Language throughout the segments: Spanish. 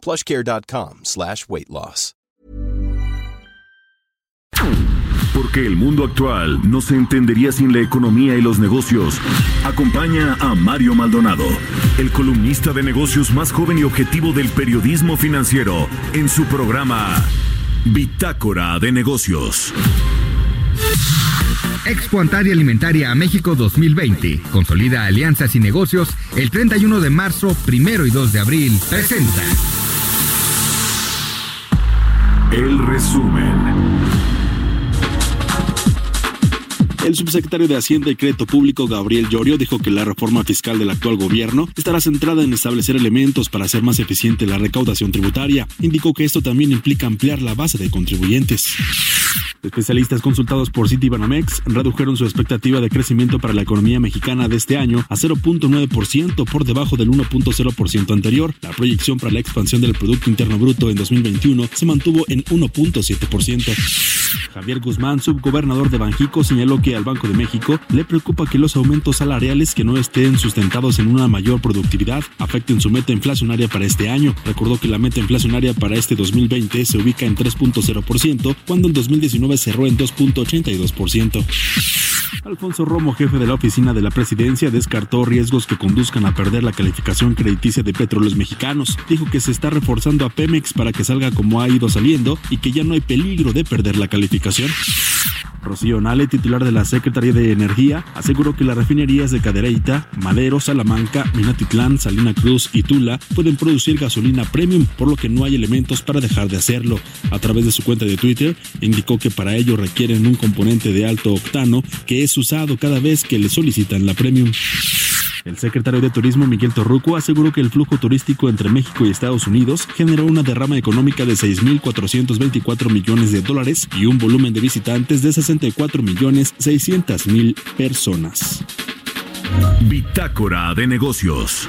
plushcare.com slash weight loss. Porque el mundo actual no se entendería sin la economía y los negocios. Acompaña a Mario Maldonado, el columnista de negocios más joven y objetivo del periodismo financiero, en su programa Bitácora de Negocios. Expo Antaria Alimentaria a México 2020. Consolida alianzas y negocios el 31 de marzo, 1 y 2 de abril. Presenta. El resumen. El subsecretario de Hacienda y Crédito Público, Gabriel Llorio, dijo que la reforma fiscal del actual gobierno estará centrada en establecer elementos para hacer más eficiente la recaudación tributaria. Indicó que esto también implica ampliar la base de contribuyentes. Especialistas consultados por Citibanamex redujeron su expectativa de crecimiento para la economía mexicana de este año a 0.9% por debajo del 1.0% anterior. La proyección para la expansión del Producto Interno Bruto en 2021 se mantuvo en 1.7%. Javier Guzmán, subgobernador de Banjico, señaló que al Banco de México le preocupa que los aumentos salariales que no estén sustentados en una mayor productividad afecten su meta inflacionaria para este año. Recordó que la meta inflacionaria para este 2020 se ubica en 3.0%, cuando en 2019 cerró en 2.82%. Alfonso Romo, jefe de la oficina de la presidencia, descartó riesgos que conduzcan a perder la calificación crediticia de petróleos mexicanos. Dijo que se está reforzando a Pemex para que salga como ha ido saliendo y que ya no hay peligro de perder la calificación. Rocío Nale, titular de la Secretaría de Energía, aseguró que las refinerías de Cadereyta, Madero, Salamanca, Minatitlán, Salina Cruz y Tula pueden producir gasolina premium, por lo que no hay elementos para dejar de hacerlo. A través de su cuenta de Twitter, indicó que para ello requieren un componente de alto octano que es usado cada vez que le solicitan la premium. El secretario de Turismo Miguel Torruco aseguró que el flujo turístico entre México y Estados Unidos generó una derrama económica de 6.424 millones de dólares y un volumen de visitantes de 64 millones 600 mil personas. Bitácora de negocios.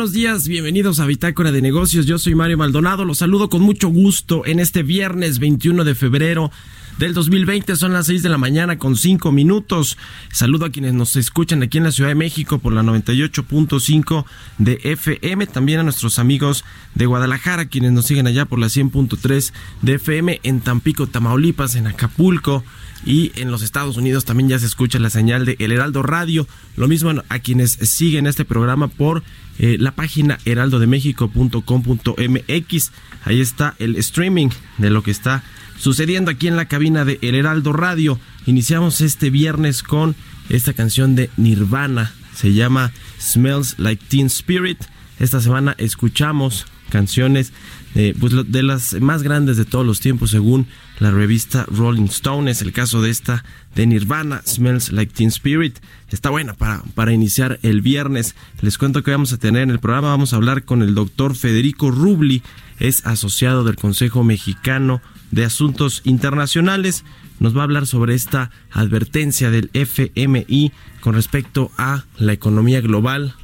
Buenos días, bienvenidos a Bitácora de Negocios. Yo soy Mario Maldonado, los saludo con mucho gusto en este viernes 21 de febrero del 2020. Son las 6 de la mañana con 5 minutos. Saludo a quienes nos escuchan aquí en la Ciudad de México por la 98.5 de FM. También a nuestros amigos de Guadalajara, quienes nos siguen allá por la 100.3 de FM en Tampico, Tamaulipas, en Acapulco. Y en los Estados Unidos también ya se escucha la señal de El Heraldo Radio. Lo mismo a quienes siguen este programa por eh, la página heraldodemexico.com.mx. Ahí está el streaming de lo que está sucediendo aquí en la cabina de El Heraldo Radio. Iniciamos este viernes con esta canción de Nirvana. Se llama Smells Like Teen Spirit. Esta semana escuchamos canciones eh, pues de las más grandes de todos los tiempos según la revista Rolling Stone. Es el caso de esta de Nirvana, Smells Like Teen Spirit. Está buena para, para iniciar el viernes. Les cuento que vamos a tener en el programa, vamos a hablar con el doctor Federico Rubli, es asociado del Consejo Mexicano de Asuntos Internacionales. Nos va a hablar sobre esta advertencia del FMI con respecto a la economía global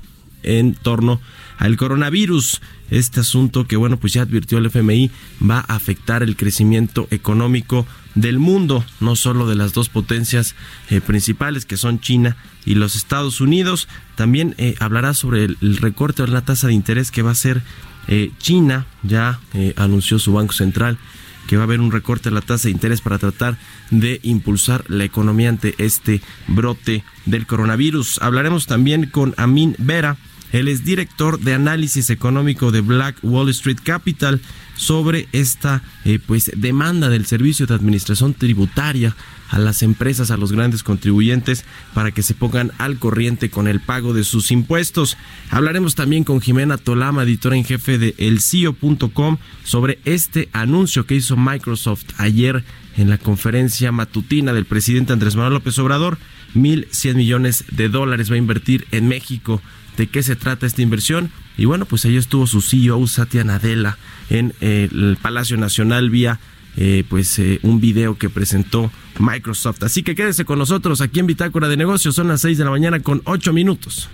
en torno al coronavirus. Este asunto que, bueno, pues ya advirtió el FMI va a afectar el crecimiento económico del mundo, no solo de las dos potencias eh, principales que son China y los Estados Unidos. También eh, hablará sobre el, recorte de la tasa de interés que va a ser eh, China. Ya anunció su Banco Central que va a haber un recorte de la tasa de interés para tratar de impulsar la economía ante este brote del coronavirus. Hablaremos también con Amin Vera él es director de análisis económico de Black Wall Street Capital sobre esta eh, pues demanda del servicio de administración tributaria a las empresas, a los grandes contribuyentes, para que se pongan al corriente con el pago de sus impuestos. Hablaremos también con Jimena Tolama, editora en jefe de elcio.com, sobre este anuncio que hizo Microsoft ayer en la conferencia matutina del presidente Andrés Manuel López Obrador. 1.100 millones de dólares va a invertir en México de qué se trata esta inversión. Y bueno, pues ahí estuvo su CEO, Satya Nadella, en eh, el Palacio Nacional vía eh, pues eh, un video que presentó Microsoft. Así que quédese con nosotros aquí en Bitácora de Negocios. Son las 6 de la mañana con 8 minutos.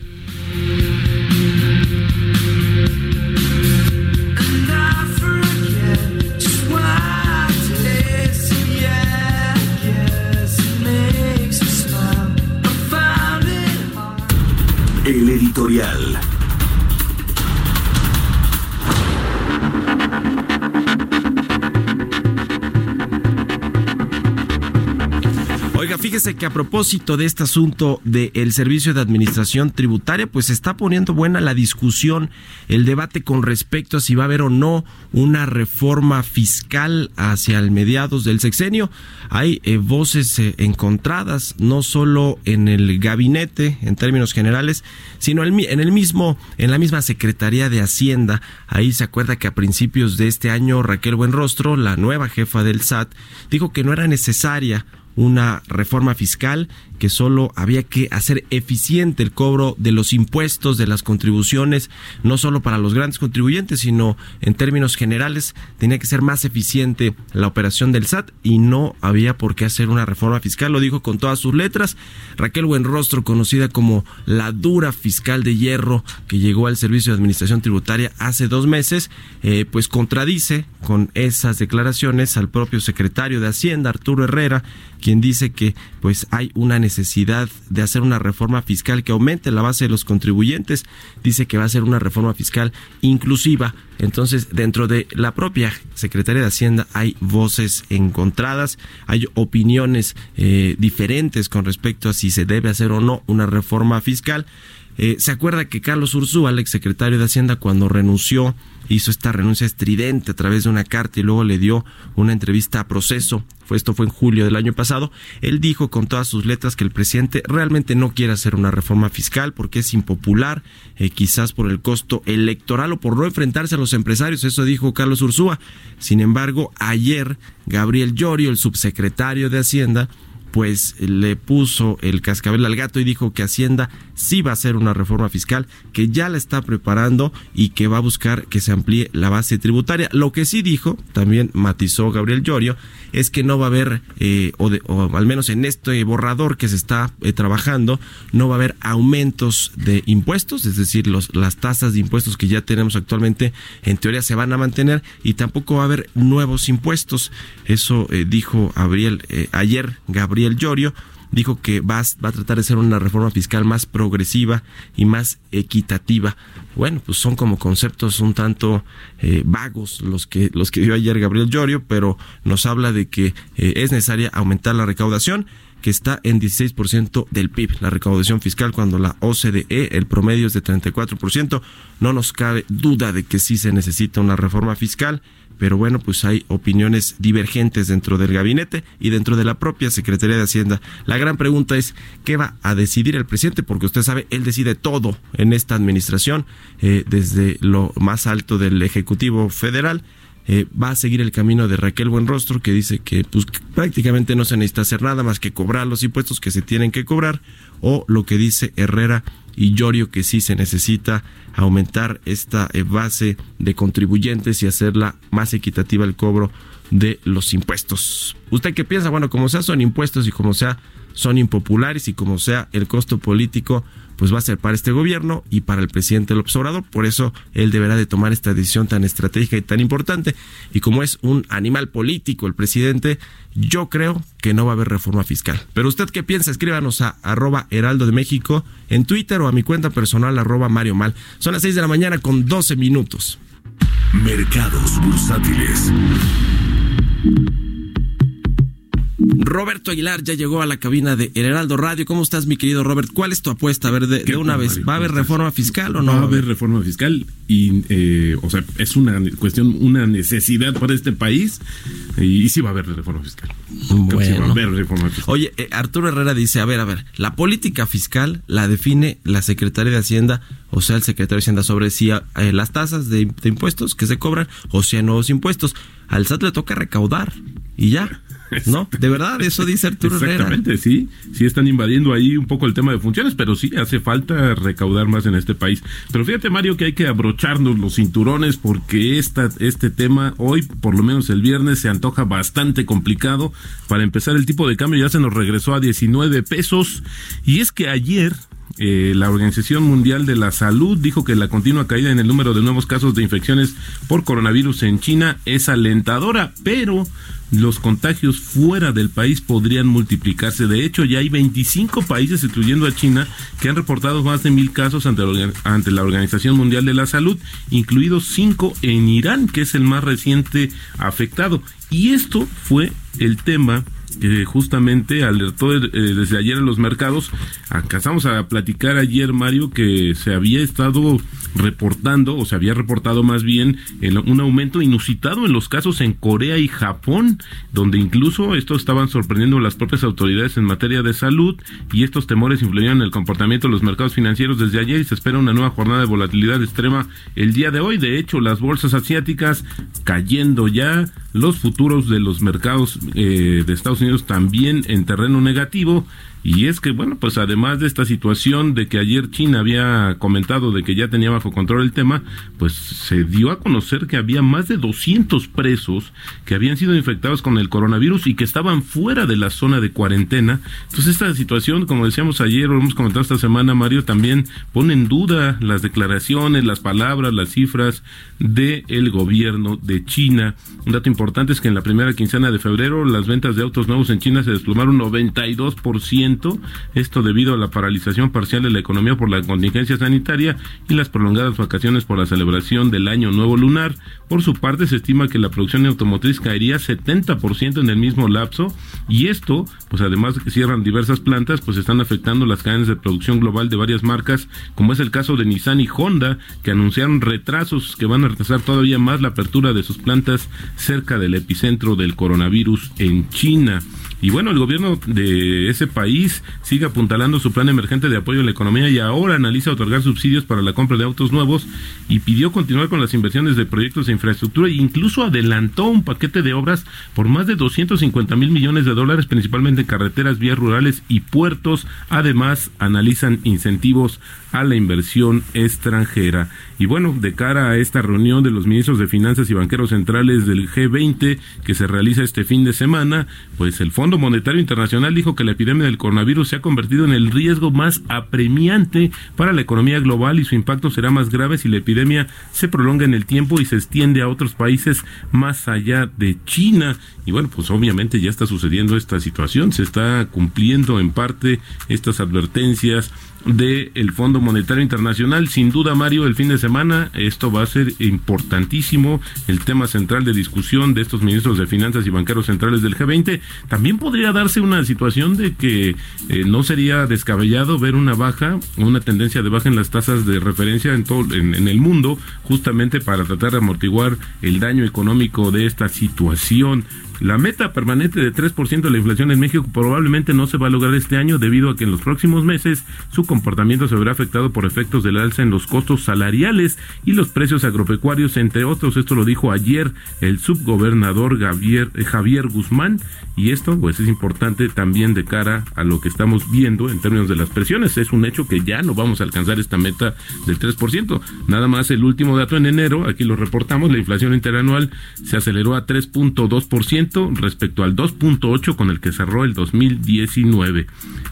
El editorial. Fíjese que a propósito de este asunto del servicio de administración tributaria, pues está poniendo buena la discusión, el debate con respecto a si va a haber o no una reforma fiscal hacia el mediados del sexenio. Hay eh, voces eh, encontradas, no solo en el gabinete, en términos generales, sino en el mismo, en la misma Secretaría de Hacienda. Ahí se acuerda que a principios de este año Raquel Buenrostro, la nueva jefa del SAT, dijo que no era necesaria una reforma fiscal que solo había que hacer eficiente el cobro de los impuestos, de las contribuciones, no solo para los grandes contribuyentes, sino en términos generales tenía que ser más eficiente la operación del SAT y no había por qué hacer una reforma fiscal, lo dijo con todas sus letras. Raquel Buenrostro, conocida como la dura fiscal de hierro que llegó al Servicio de Administración Tributaria hace dos meses, eh, pues contradice con esas declaraciones al propio secretario de Hacienda, Arturo Herrera, quien dice que pues hay una necesidad necesidad de hacer una reforma fiscal que aumente la base de los contribuyentes. Dice que va a ser una reforma fiscal inclusiva. Entonces, dentro de la propia Secretaría de Hacienda hay voces encontradas, hay opiniones eh, diferentes con respecto a si se debe hacer o no una reforma fiscal. Eh, ¿Se acuerda que Carlos Ursúa, el exsecretario de Hacienda, cuando renunció, hizo esta renuncia estridente a través de una carta y luego le dio una entrevista a proceso? Esto fue en julio del año pasado. Él dijo con todas sus letras que el presidente realmente no quiere hacer una reforma fiscal porque es impopular, eh, quizás por el costo electoral o por no enfrentarse a los empresarios. Eso dijo Carlos Ursúa. Sin embargo, ayer Gabriel Llorio, el subsecretario de Hacienda, pues le puso el cascabel al gato y dijo que Hacienda sí va a hacer una reforma fiscal, que ya la está preparando y que va a buscar que se amplíe la base tributaria. Lo que sí dijo, también matizó Gabriel Llorio, es que no va a haber, eh, o, al menos en este borrador que se está eh, trabajando, no va a haber aumentos de impuestos, es decir, los, las tasas de impuestos que ya tenemos actualmente en teoría se van a mantener y tampoco va a haber nuevos impuestos. Eso eh, dijo Gabriel, ayer Gabriel el Llorio, dijo que va, va, a tratar de ser una reforma fiscal más progresiva y más equitativa. Bueno, pues son como conceptos un tanto eh, vagos los que, los que dio ayer Gabriel Llorio, pero nos habla de que eh, es necesaria aumentar la recaudación que está en 16% del PIB, la recaudación fiscal, cuando la OCDE, el promedio es de 34%. No nos cabe duda de que sí se necesita una reforma fiscal pero bueno, pues hay opiniones divergentes dentro del gabinete y dentro de la propia Secretaría de Hacienda. La gran pregunta es, ¿qué va a decidir el presidente? Porque usted sabe, él decide todo en esta administración, eh, desde lo más alto del Ejecutivo Federal. Eh, va a seguir el camino de Raquel Buenrostro, que dice que pues, prácticamente no se necesita hacer nada más que cobrar los impuestos que se tienen que cobrar, o lo que dice Herrera y Llorio, que sí se necesita aumentar esta eh, base de contribuyentes y hacerla más equitativa el cobro de los impuestos. ¿Usted qué piensa? Bueno, como sea son impuestos y como sea son impopulares y como sea el costo político pues va a ser para este gobierno y para el presidente López Obrador. Por eso él deberá de tomar esta decisión tan estratégica y tan importante. Y como es un animal político el presidente, yo creo que no va a haber reforma fiscal. Pero usted qué piensa, escríbanos a arroba heraldo de México en Twitter o a mi cuenta personal arroba Mario Mal. Son las 6 de la mañana con 12 minutos. Mercados bursátiles. Roberto Aguilar ya llegó a la cabina de Heraldo Radio. ¿Cómo estás, mi querido Robert? ¿Cuál es tu apuesta? A ver, de, una vez, ¿va a haber reforma fiscal o no? Va a haber reforma fiscal y, eh, o sea, es una cuestión, una necesidad para este país y, sí va a haber reforma fiscal. Bueno. va a haber reforma fiscal. Oye, eh, Arturo Herrera dice, a ver, a ver, la política fiscal la define la Secretaría de Hacienda, o sea, el secretario de Hacienda sobre si eh, las tasas de, de impuestos que se cobran o si hay nuevos impuestos. Al SAT le toca recaudar y ya. ¿No? De verdad, eso dice Arturo Exactamente, sí. Sí están invadiendo ahí un poco el tema de funciones, pero sí hace falta recaudar más en este país. Pero fíjate, Mario, que hay que abrocharnos los cinturones porque esta, este tema hoy, por lo menos el viernes, se antoja bastante complicado. Para empezar, el tipo de cambio ya se nos regresó a 19 pesos. Y es que ayer eh, la Organización Mundial de la Salud dijo que la continua caída en el número de nuevos casos de infecciones por coronavirus en China es alentadora, pero los contagios fuera del país podrían multiplicarse. De hecho, ya hay 25 países, incluyendo a China, que han reportado más de mil casos ante, ante la Organización Mundial de la Salud, incluidos cinco en Irán, que es el más reciente afectado. Y esto fue el tema justamente alertó eh, desde ayer en los mercados. Alcanzamos a platicar ayer, Mario, que se había estado reportando, o se había reportado más bien, un aumento inusitado en los casos en Corea y Japón, donde incluso estos estaban sorprendiendo las propias autoridades en materia de salud y estos temores influyeron en el comportamiento de los mercados financieros desde ayer y se espera una nueva jornada de volatilidad extrema el día de hoy. De hecho, las bolsas asiáticas cayendo ya, los futuros de los mercados eh, de Estados Unidos también en terreno negativo y es que, bueno, pues además de esta situación de que ayer China había comentado de que ya tenía bajo control el tema, pues se dio a conocer que había más de 200 presos que habían sido infectados con el coronavirus y que estaban fuera de la zona de cuarentena. Entonces esta situación, como decíamos ayer o hemos comentado esta semana, Mario, también pone en duda las declaraciones, las palabras, las cifras del el gobierno de China. Un dato importante es que en la primera quincena de febrero las ventas de autos nuevos en China se desplomaron 92% esto debido a la paralización parcial de la economía por la contingencia sanitaria y las prolongadas vacaciones por la celebración del Año Nuevo Lunar. Por su parte, se estima que la producción automotriz caería 70% en el mismo lapso y esto, pues además de que cierran diversas plantas, pues están afectando las cadenas de producción global de varias marcas, como es el caso de Nissan y Honda, que anunciaron retrasos que van a retrasar todavía más la apertura de sus plantas cerca del epicentro del coronavirus en China. Y bueno, el gobierno de ese país sigue apuntalando su plan emergente de apoyo a la economía y ahora analiza otorgar subsidios para la compra de autos nuevos y pidió continuar con las inversiones de proyectos de infraestructura e incluso adelantó un paquete de obras por más de 250 mil millones de dólares, principalmente en carreteras, vías rurales y puertos. Además, analizan incentivos a la inversión extranjera. Y bueno, de cara a esta reunión de los ministros de Finanzas y banqueros centrales del G20 que se realiza este fin de semana, pues el Fondo Monetario Internacional dijo que la epidemia del coronavirus se ha convertido en el riesgo más apremiante para la economía global y su impacto será más grave si la epidemia se prolonga en el tiempo y se extiende a otros países más allá de China. Y bueno, pues obviamente ya está sucediendo esta situación, se está cumpliendo en parte estas advertencias del Fondo Monetario Internacional. Sin duda, Mario, el fin de semana esto va a ser importantísimo, el tema central de discusión de estos ministros de Finanzas y banqueros centrales del G20. También podría darse una situación de que eh, no sería descabellado ver una baja, una tendencia de baja en las tasas de referencia en, todo, en el mundo, justamente para tratar de amortiguar el daño económico de esta situación. La meta permanente de 3% de la inflación en México probablemente no se va a lograr este año debido a que en los próximos meses su comportamiento se verá afectado por efectos del alza en los costos salariales y los precios agropecuarios, entre otros. Esto lo dijo ayer el subgobernador Javier, eh, Javier Guzmán y esto pues es importante también de cara a lo que estamos viendo en términos de las presiones. Es un hecho que ya no vamos a alcanzar esta meta del 3%. Nada más el último dato en enero, aquí lo reportamos, la inflación interanual se aceleró a 3.2% respecto al 2.8 con el que cerró el 2019.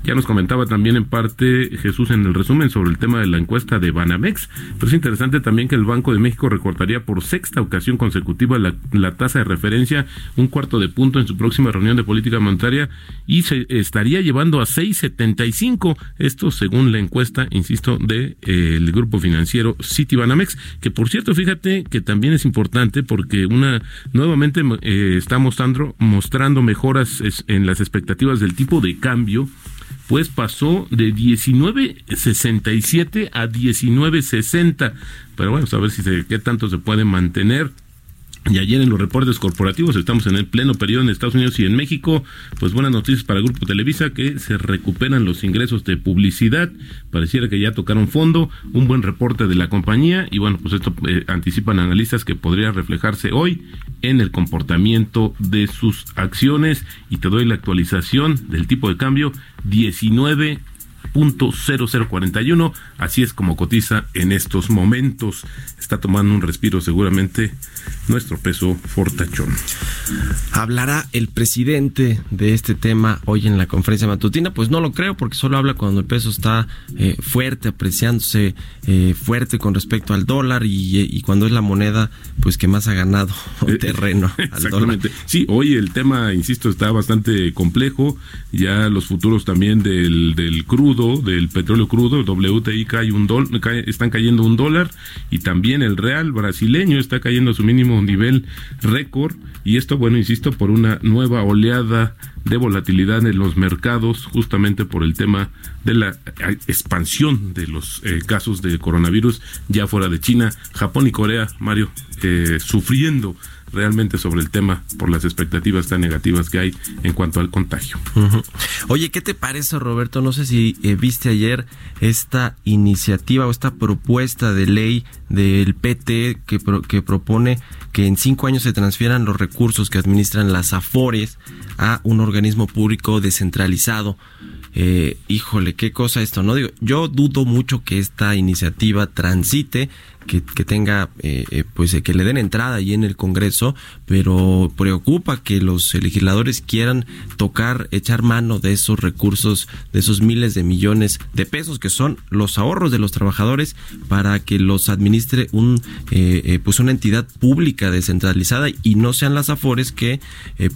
Ya nos comentaba también en parte Jesús en el resumen sobre el tema de la encuesta de Banamex, pero es interesante también que el Banco de México recortaría por sexta ocasión consecutiva la, tasa de referencia un cuarto de punto en su próxima reunión de política monetaria y se estaría llevando a 6.75, esto según la encuesta, insisto, del de, eh, grupo financiero Citibanamex, que por cierto, fíjate que también es importante porque una nuevamente eh, está mostrando mostrando mejoras en las expectativas del tipo de cambio, pues pasó de 19.67 a 19.60. Pero bueno, a ver si se, qué tanto se puede mantener. Y ayer en los reportes corporativos, estamos en el pleno periodo en Estados Unidos y en México, pues buenas noticias para el Grupo Televisa que se recuperan los ingresos de publicidad, pareciera que ya tocaron fondo, un buen reporte de la compañía y bueno, pues esto eh, anticipan analistas que podría reflejarse hoy en el comportamiento de sus acciones. Y te doy la actualización del tipo de cambio 19 .0041, así es como cotiza en estos momentos. Está tomando un respiro seguramente nuestro peso fortachón. ¿Hablará el presidente de este tema hoy en la conferencia matutina? Pues no lo creo porque solo habla cuando el peso está eh, fuerte, apreciándose eh, fuerte con respecto al dólar y, cuando es la moneda pues que más ha ganado eh, terreno. Exactamente. Sí, hoy el tema, insisto, está bastante complejo. Ya los futuros también del, del crudo del petróleo crudo, WTI cae un están cayendo un dólar y también el real brasileño está cayendo a su mínimo nivel récord y esto, bueno, insisto, por una nueva oleada de volatilidad en los mercados justamente por el tema de la expansión de los eh, casos de coronavirus ya fuera de China, Japón y Corea, Mario, eh, sufriendo realmente sobre el tema por las expectativas tan negativas que hay en cuanto al contagio. Oye, ¿qué te parece, Roberto? No sé si eh, viste ayer esta iniciativa o esta propuesta de ley del PT que, que propone que en cinco años se transfieran los recursos que administran las AFORES a un organismo público descentralizado. Eh, híjole, qué cosa esto, ¿no? Digo, yo dudo mucho que esta iniciativa transite que, tenga, eh, eh, pues que le den entrada ahí en el Congreso, pero preocupa que los legisladores quieran tocar, echar mano de esos recursos, de esos miles de millones de pesos que son los ahorros de los trabajadores para que los administre un, eh, pues una entidad pública descentralizada y no sean las afores que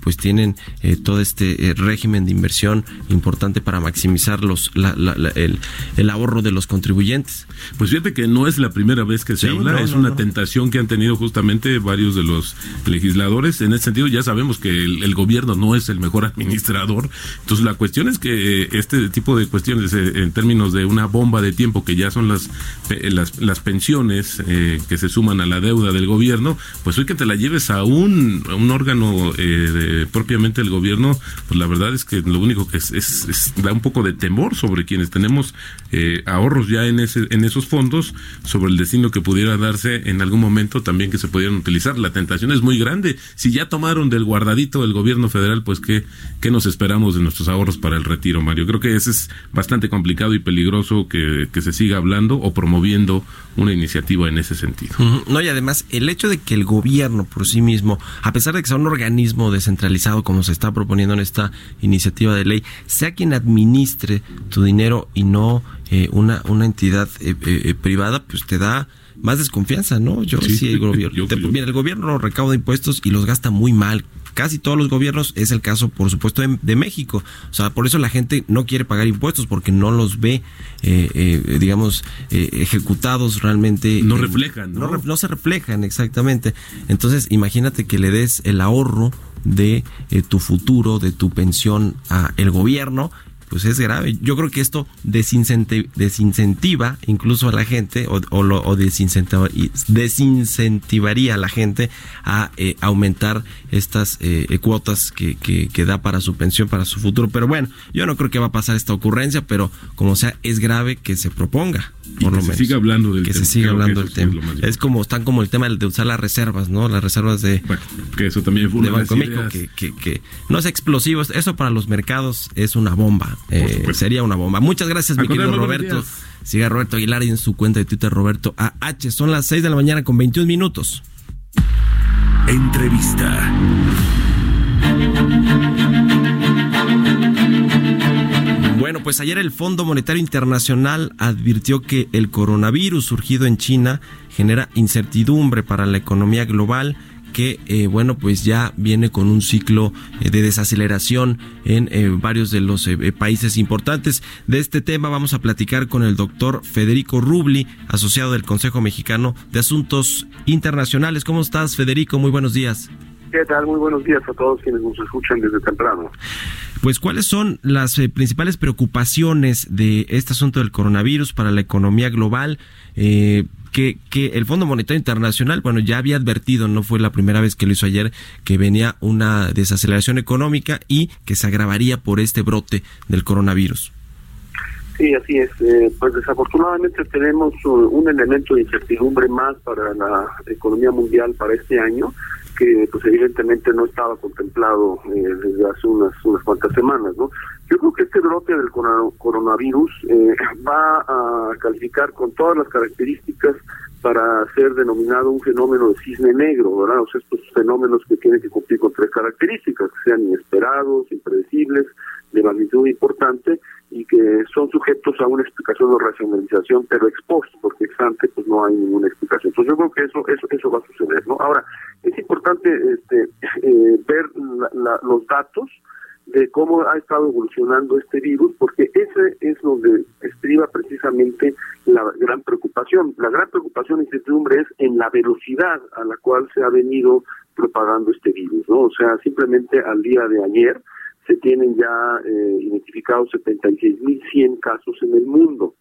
pues tienen todo este régimen de inversión importante para maximizar los, el, el ahorro de los contribuyentes. Pues fíjate que no es la primera vez que es una tentación que han tenido justamente varios de los legisladores. En ese sentido, ya sabemos que el, gobierno no es el mejor administrador. Entonces, la cuestión es que este tipo de cuestiones, eh, en términos de una bomba de tiempo, que ya son las, las, las, pensiones eh, que se suman a la deuda del gobierno, pues hoy que te la lleves a un, un órgano eh, propiamente del gobierno, pues la verdad es que lo único que es, es, da un poco de temor sobre quienes tenemos ahorros ya en, ese, en esos fondos, sobre el destino que pudiera darse en algún momento también que se pudieran utilizar. La tentación es muy grande. Si ya tomaron del guardadito del gobierno federal, pues ¿qué, qué nos esperamos de nuestros ahorros para el retiro, Mario? Creo que ese es bastante complicado y peligroso que, que se siga hablando o promoviendo una iniciativa en ese sentido. No, y además el hecho de que el gobierno por sí mismo, a pesar de que sea un organismo descentralizado como se está proponiendo en esta iniciativa de ley, sea quien administre tu dinero y no eh, una, una entidad eh, eh, privada, pues te da más desconfianza, ¿no? Yo sí, el gobierno. mira, el gobierno recauda impuestos y los gasta muy mal casi todos los gobiernos, es el caso, por supuesto, de, México. O sea, por eso la gente no quiere pagar impuestos porque no los ve, eh, eh, digamos, eh, ejecutados realmente. No reflejan, ¿no? ¿no? se reflejan, exactamente. Entonces, imagínate que le des el ahorro de tu futuro, de tu pensión a el gobierno pues es grave. Yo creo que esto desincentiva incluso a la gente o, o, lo, o desincentivaría a la gente a eh, aumentar estas eh, cuotas que, que, da para su pensión, para su futuro. Pero bueno, yo no creo que va a pasar esta ocurrencia, pero como sea, es grave que se proponga. Por lo menos. se siga hablando del que se siga hablando del tema. Es, como están como el tema de usar las reservas, ¿no? Las reservas de que eso también fue de Banco México que, que, que, no es explosivo, eso para los mercados es una bomba. Eh, sería una bomba. Muchas gracias, mi querido Roberto. Siga Roberto Aguilar en su cuenta de Twitter, Roberto AH. Son las 6 de la mañana con 21 minutos. Entrevista. Bueno, pues ayer el Fondo Monetario Internacional advirtió que el coronavirus surgido en China genera incertidumbre para la economía global que, eh, bueno, pues ya viene con un ciclo eh, de desaceleración en eh, varios de los países importantes. De este tema vamos a platicar con el doctor Federico Rubli, asociado del Consejo Mexicano de Asuntos Internacionales. ¿Cómo estás, Federico? Muy buenos días. ¿Qué tal? Muy buenos días a todos quienes nos escuchan desde temprano. Pues, ¿cuáles son las principales preocupaciones de este asunto del coronavirus para la economía global? Eh, que, que el Fondo Monetario Internacional, bueno, ya había advertido, no fue la primera vez que lo hizo ayer, que venía una desaceleración económica y que se agravaría por este brote del coronavirus. Sí, así es. Eh, pues desafortunadamente tenemos un elemento de incertidumbre más para la economía mundial para este año que pues evidentemente no estaba contemplado eh, desde hace unas unas cuantas semanas, ¿no? Yo creo que este brote del coronavirus eh, va a calificar con todas las características para ser denominado un fenómeno de cisne negro, ¿verdad? O sea, estos fenómenos que tienen que cumplir con tres características, que sean inesperados, impredecibles, de magnitud importante y que son sujetos a una explicación o racionalización, pero expuestos, porque ex ante pues no hay ninguna explicación. Entonces yo creo que eso eso eso va a suceder, ¿no? Ahora es importante este eh, ver los datos de cómo ha estado evolucionando este virus, porque ese es donde estriba precisamente la gran preocupación. La gran preocupación y incertidumbre es en la velocidad a la cual se ha venido propagando este virus, ¿no? O sea, simplemente al día de ayer se tienen ya eh, identificados 76.100 casos en el mundo,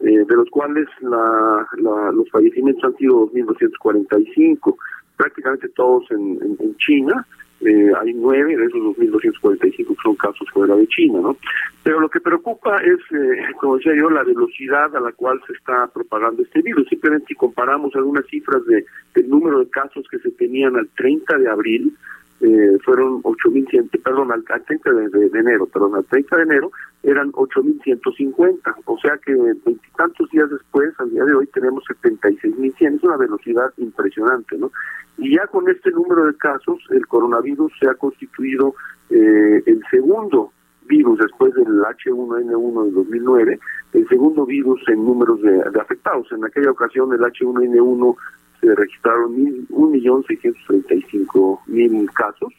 eh, de los cuales la, los fallecimientos han sido 2.245, prácticamente todos en, en, China, eh, hay nueve de esos 2.245 que son casos fuera de China, ¿no? Pero lo que preocupa es, eh, como decía yo, la velocidad a la cual se está propagando este virus. Simplemente si comparamos algunas cifras de del número de casos que se tenían al 30 de abril, eh, fueron 8.100, perdón, al, 30 de, enero, perdón, al 30 de enero eran 8.150, o sea que veintitantos días después, al día de hoy, tenemos 76.100, es una velocidad impresionante, ¿no? Y ya con este número de casos, el coronavirus se ha constituido eh, el segundo virus después del H1N1 de 2009, el segundo virus en números de, de afectados. En aquella ocasión el H1N1 se registraron un millón seiscientos treinta y cinco mil casos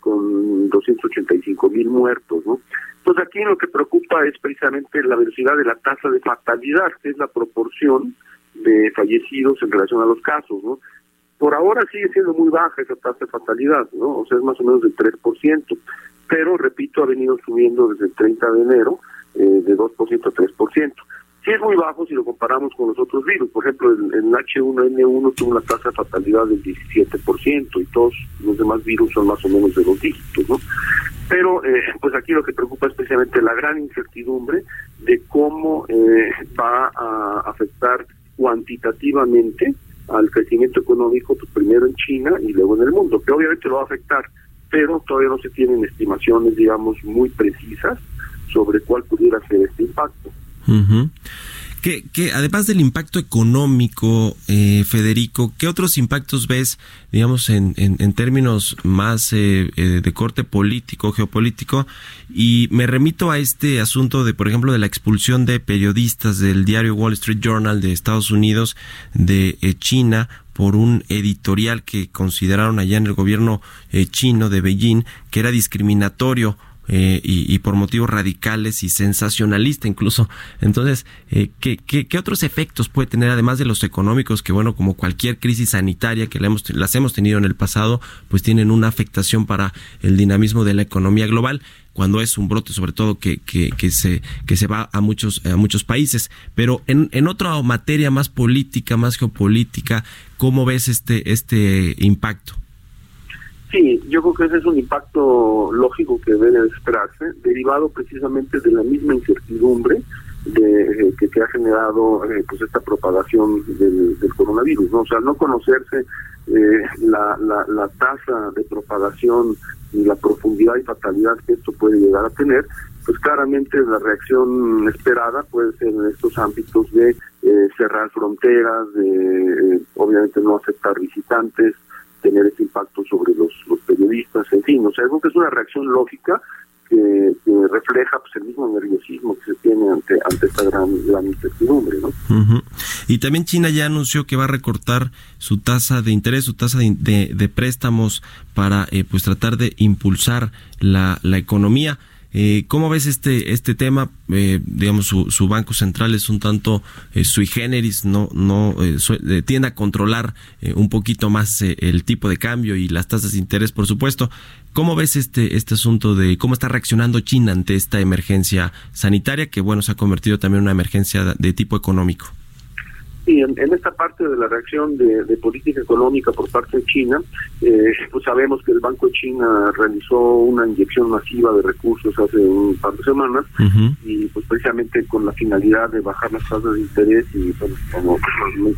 con 285 mil muertos, ¿no? Entonces aquí lo que preocupa es precisamente la velocidad de la tasa de fatalidad, que es la proporción de fallecidos en relación a los casos, ¿no? Por ahora sigue siendo muy baja esa tasa de fatalidad, ¿no? O sea, es más o menos del 3%, pero repito, ha venido subiendo desde el 30 de enero eh, de 2% a 3% es muy bajo si lo comparamos con los otros virus. Por ejemplo, el, H1N1 tuvo una tasa de fatalidad del 17% y todos los demás virus son más o menos de dos dígitos, ¿no? Pero, eh, pues aquí lo que preocupa es especialmente la gran incertidumbre de cómo eh, va a afectar cuantitativamente al crecimiento económico, pues, primero en China y luego en el mundo, que obviamente lo va a afectar, pero todavía no se tienen estimaciones, digamos, muy precisas sobre cuál pudiera ser este impacto. Que, que, además del impacto económico, eh, Federico, ¿qué otros impactos ves, digamos, en, en, términos más eh, eh, de corte político, geopolítico? Y me remito a este asunto de, por ejemplo, de la expulsión de periodistas del diario Wall Street Journal de Estados Unidos, de China, por un editorial que consideraron allá en el gobierno eh, chino de Beijing que era discriminatorio eh, y, por motivos radicales y sensacionalista incluso. Entonces, eh, ¿qué, qué, otros efectos puede tener, además de los económicos, que bueno, como cualquier crisis sanitaria que hemos, las hemos tenido en el pasado, pues tienen una afectación para el dinamismo de la economía global? cuando es un brote sobre todo que, que, que, se que se va a muchos a muchos países pero en, en otra materia más política más geopolítica cómo ves este este impacto Sí, yo creo que ese es un impacto lógico que debe esperarse, derivado precisamente de la misma incertidumbre de, eh, que, que, ha generado eh, pues esta propagación del, coronavirus. ¿no? O sea, no conocerse eh, la, la, la tasa de propagación y la profundidad y fatalidad que esto puede llegar a tener, pues claramente la reacción esperada puede ser en estos ámbitos de cerrar fronteras, de obviamente no aceptar visitantes, tener ese impacto sobre los, periodistas, en fin, o sea, creo que es una reacción lógica que, refleja pues, el mismo nerviosismo que se tiene ante ante esta gran, gran incertidumbre. ¿no? Y también China ya anunció que va a recortar su tasa de interés, su tasa de, de, préstamos para eh, pues tratar de impulsar la, la economía. Eh, ¿Cómo ves este este tema? Eh, digamos, su, su, banco central es un tanto eh, sui generis, no no eh, tiende a controlar un poquito más el tipo de cambio y las tasas de interés, por supuesto. ¿Cómo ves este este asunto de cómo está reaccionando China ante esta emergencia sanitaria que bueno se ha convertido también en una emergencia de tipo económico? Sí, en, esta parte de la reacción de, política económica por parte de China, eh, pues sabemos que el Banco de China realizó una inyección masiva de recursos hace un par de semanas y pues precisamente con la finalidad de bajar las tasas de interés y bueno, como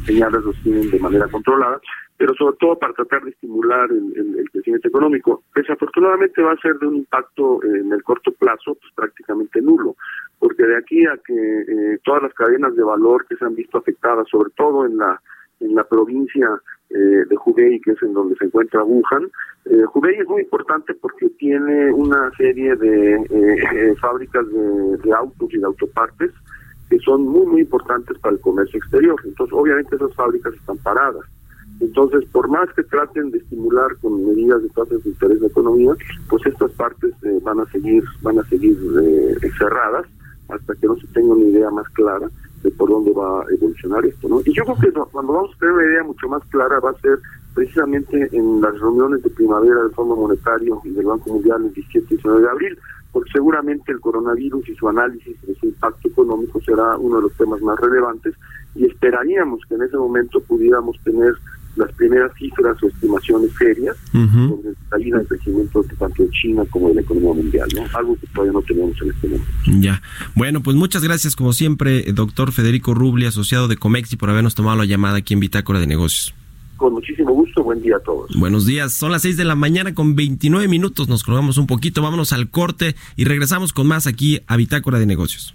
señalas los tienen de manera controlada, pero sobre todo para tratar de estimular el, crecimiento económico. Desafortunadamente va a ser de un impacto en el corto plazo pues prácticamente nulo porque de aquí a que eh, todas las cadenas de valor que se han visto afectadas, sobre todo en la en la provincia eh, de Hubei, que es en donde se encuentra Wuhan, eh, Hubei es muy importante porque tiene una serie de eh, fábricas de, autos y de autopartes que son muy, muy importantes para el comercio exterior. Entonces, obviamente esas fábricas están paradas. Entonces, por más que traten de estimular con medidas de tasas de interés de economía, pues estas partes van a seguir, van a seguir cerradas hasta que no se tenga una idea más clara de por dónde va a evolucionar esto, ¿no? Y yo creo que cuando vamos a tener una idea mucho más clara va a ser precisamente en las reuniones de primavera del Fondo Monetario y del Banco Mundial el 17 y 19 de abril, porque seguramente el coronavirus y su análisis de su impacto económico será uno de los temas más relevantes y esperaríamos que en ese momento pudiéramos tener las primeras cifras o estimaciones serias sobre la salida de crecimiento tanto de China como de la economía mundial, ¿no? Algo que todavía no tenemos en este momento. Ya. Bueno, pues muchas gracias, como siempre, doctor Federico Rubli, asociado de Comexi, por habernos tomado la llamada aquí en Bitácora de Negocios. Con muchísimo gusto, buen día a todos. Buenos días, son las 6 de la mañana con 29 minutos, nos colgamos un poquito, vámonos al corte y regresamos con más aquí a Bitácora de Negocios.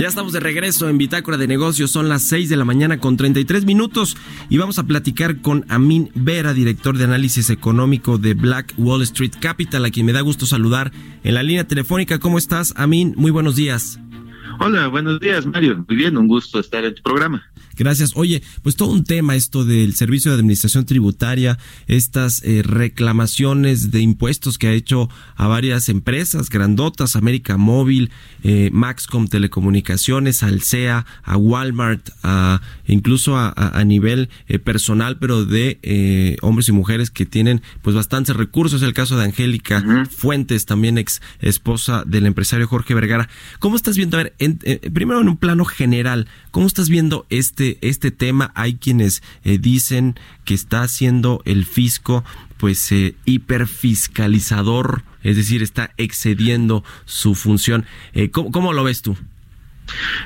Ya estamos de regreso en Bitácora de Negocios, son las 6 de la mañana con 33 minutos y vamos a platicar con Amin Vera, director de análisis económico de Black Wall Street Capital, a quien me da gusto saludar en la línea telefónica. ¿Cómo estás, Amin? Muy buenos días. Hola, buenos días, Mario. Muy bien, un gusto estar en tu programa. Gracias. Oye, pues todo un tema esto del Servicio de Administración Tributaria, estas eh, reclamaciones de impuestos que ha hecho a varias empresas grandotas, América Móvil, eh, Maxcom Telecomunicaciones, Alsea, a Walmart, a, incluso a, a nivel eh, personal, pero de hombres y mujeres que tienen pues bastantes recursos. El caso de Angélica Fuentes, también ex esposa del empresario Jorge Vergara. ¿Cómo estás viendo? A ver, primero en un plano general, ¿cómo estás viendo este este, tema. Hay quienes eh, dicen que está haciendo el fisco pues eh, hiperfiscalizador, es decir, está excediendo su función. Eh, ¿cómo, lo ves tú?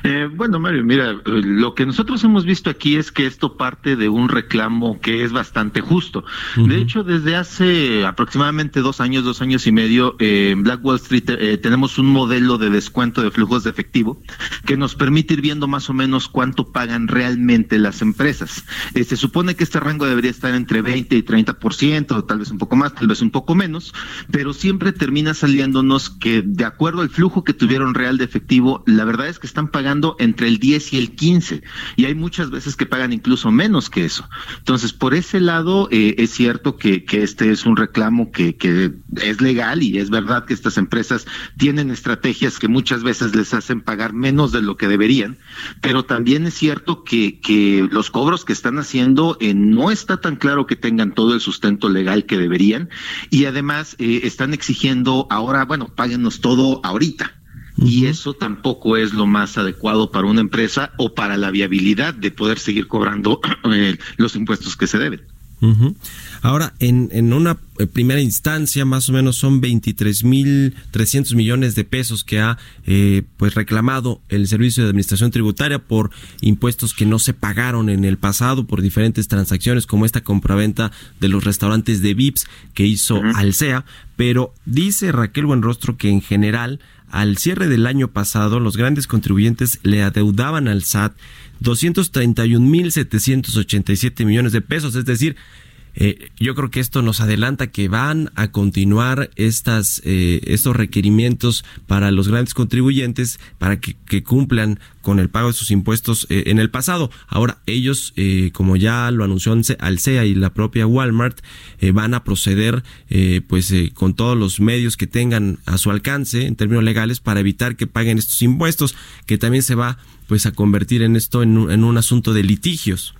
Eh, bueno, Mario, mira, lo que nosotros hemos visto aquí es que esto parte de un reclamo que es bastante justo. De hecho, desde hace aproximadamente dos años, dos años y medio, eh, en Black Wall Street eh, tenemos un modelo de descuento de flujos de efectivo que nos permite ir viendo más o menos cuánto pagan realmente las empresas. se supone que este rango debería estar entre 20 y 30%, tal vez un poco más, tal vez un poco menos, pero siempre termina saliéndonos que de acuerdo al flujo que tuvieron real de efectivo, la verdad es que están pagando entre el 10 y el 15 y hay muchas veces que pagan incluso menos que eso. Entonces, por ese lado, eh, es cierto que, que, este es un reclamo que, que es legal y es verdad que estas empresas tienen estrategias que muchas veces les hacen pagar menos de lo que deberían, pero también es cierto que, que los cobros que están haciendo eh, no está tan claro que tengan todo el sustento legal que deberían y además eh, están exigiendo ahora, bueno, páguenos todo ahorita. Y eso tampoco es lo más adecuado para una empresa o para la viabilidad de poder seguir cobrando eh, los impuestos que se deben. Ahora, en, en una eh, primera instancia, más o menos son 23.300 millones de pesos que ha eh, pues reclamado el Servicio de Administración Tributaria por impuestos que no se pagaron en el pasado por diferentes transacciones, como esta compraventa de los restaurantes de VIPS que hizo Alsea. Pero dice Raquel Buenrostro que en general, al cierre del año pasado, los grandes contribuyentes le adeudaban al SAT 231.787 millones de pesos, es decir, eh, yo creo que esto nos adelanta que van a continuar estas, eh, estos requerimientos para los grandes contribuyentes para que, cumplan con el pago de sus impuestos eh, en el pasado. Ahora, ellos, como ya lo anunció Alsea y la propia Walmart, van a proceder pues con todos los medios que tengan a su alcance en términos legales para evitar que paguen estos impuestos, que también se va pues a convertir en esto en un asunto de litigios.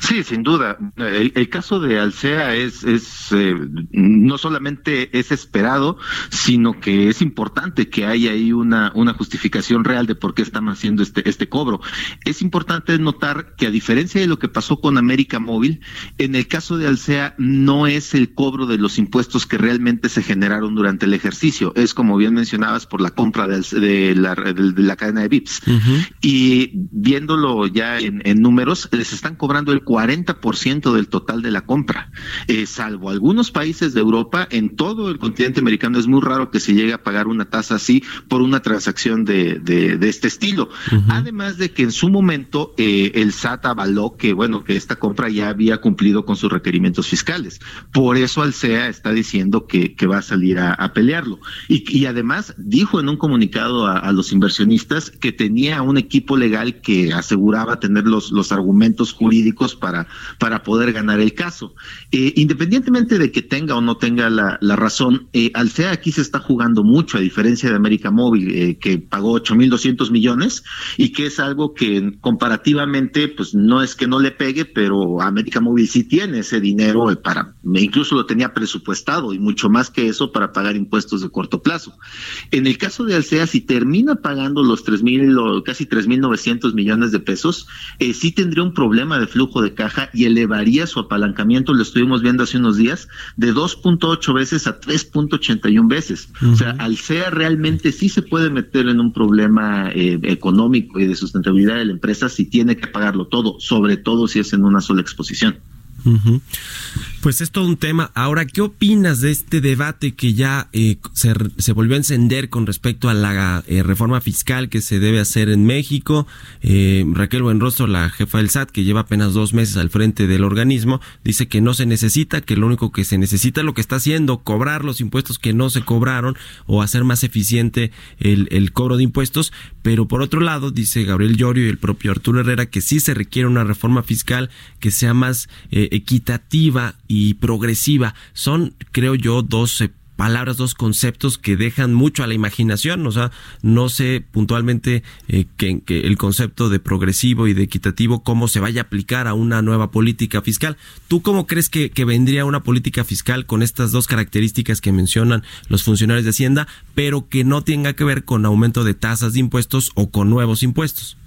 Sí, sin duda. El, caso de Alsea es, es eh, no solamente es esperado, sino que es importante que haya ahí una, una justificación real de por qué están haciendo este, este cobro. Es importante notar que a diferencia de lo que pasó con América Móvil, en el caso de Alsea no es el cobro de los impuestos que realmente se generaron durante el ejercicio. Es como bien mencionabas por la compra de, la, de, la, cadena de VIPs. Y viéndolo ya en, en números, les están cobrando el 40% del total de la compra. Eh, salvo algunos países de Europa, en todo el continente americano es muy raro que se llegue a pagar una tasa así por una transacción de, de, este estilo. Además de que en su momento eh, el SAT avaló que, bueno, que esta compra ya había cumplido con sus requerimientos fiscales. Por eso Alsea está diciendo que, que va a salir a, pelearlo. Y, y, además dijo en un comunicado a, a, los inversionistas que tenía un equipo legal que aseguraba tener los, los argumentos jurídicos para, para poder ganar el caso. Eh, independientemente de que tenga o no tenga la, razón, eh, Alsea aquí se está jugando mucho, a diferencia de América Móvil, eh, que pagó 8.200 millones y que es algo que comparativamente, pues no es que no le pegue, pero América Móvil sí tiene ese dinero para, incluso lo tenía presupuestado y mucho más que eso para pagar impuestos de corto plazo. En el caso de Alsea, si termina pagando los 3.000 o casi 3.900 millones de pesos, eh, sí tendría un problema de flujo de caja y elevaría su apalancamiento, lo estuvimos viendo hace unos días, de 2.8 veces a 3.81 veces. O sea, al sea realmente sí se puede meter en un problema eh, económico y de sustentabilidad de la empresa si tiene que pagarlo todo, sobre todo si es en una sola exposición. Pues es todo un tema. Ahora, ¿qué opinas de este debate que ya eh, se, volvió a encender con respecto a la eh, reforma fiscal que se debe hacer en México? Eh, Raquel Buenrostro, la jefa del SAT, que lleva apenas dos meses al frente del organismo, dice que no se necesita, que lo único que se necesita es lo que está haciendo, cobrar los impuestos que no se cobraron o hacer más eficiente el, el cobro de impuestos. Pero por otro lado, dice Gabriel Llorio y el propio Arturo Herrera que sí se requiere una reforma fiscal que sea más equitativa y progresiva. Son, creo yo, dos palabras, dos conceptos que dejan mucho a la imaginación. O sea, no sé puntualmente eh, que, el concepto de progresivo y de equitativo, cómo se vaya a aplicar a una nueva política fiscal. ¿Tú cómo crees que, que vendría una política fiscal con estas dos características que mencionan los funcionarios de Hacienda, pero que no tenga que ver con aumento de tasas de impuestos o con nuevos impuestos?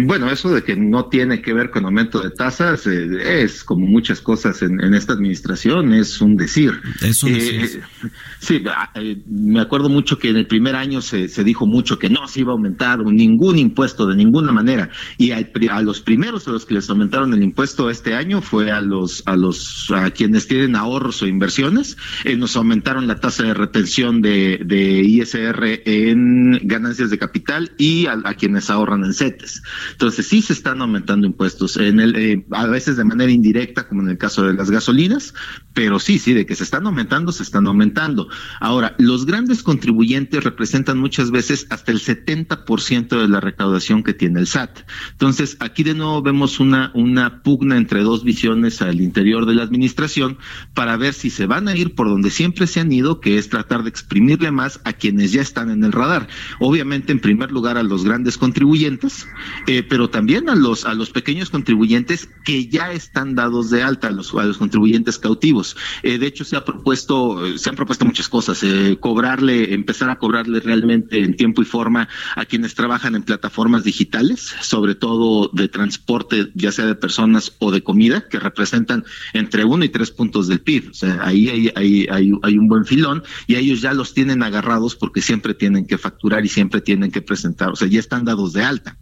Bueno, eso de que no tiene que ver con aumento de tasas eh, es como muchas cosas en, esta administración, es un decir. Es un decir. Eh, sí, ah, me acuerdo mucho que en el primer año se, dijo mucho que no se iba a aumentar ningún impuesto de ninguna manera y a, los primeros a los que les aumentaron el impuesto este año fue a los a los a quienes tienen ahorros o inversiones, nos aumentaron la tasa de retención de, de ISR en ganancias de capital y a, a quienes ahorran en CETES. Entonces sí se están aumentando impuestos, en el, eh, a veces de manera indirecta, como en el caso de las gasolinas, pero sí, sí, de que se están aumentando, se están aumentando. Ahora, los grandes contribuyentes representan muchas veces hasta el 70% de la recaudación que tiene el SAT. Entonces, aquí de nuevo vemos una, una pugna entre dos visiones al interior de la administración para ver si se van a ir por donde siempre se han ido, que es tratar de exprimirle más a quienes ya están en el radar. Obviamente, en primer lugar, a los grandes contribuyentes, eh, pero también a los, a los pequeños contribuyentes que ya están dados de alta, a los, a los contribuyentes cautivos. Eh, de hecho, se ha propuesto, se han propuesto muchas cosas, eh, cobrarle, empezar a cobrarle realmente en tiempo y forma a quienes trabajan en plataformas digitales, sobre todo de transporte, ya sea de personas o de comida, que representan entre uno y tres puntos del PIB. O sea, ahí hay, hay, hay un buen filón y ellos ya los tienen agarrados porque siempre tienen que facturar y siempre tienen que presentar, o sea, ya están dados de alta.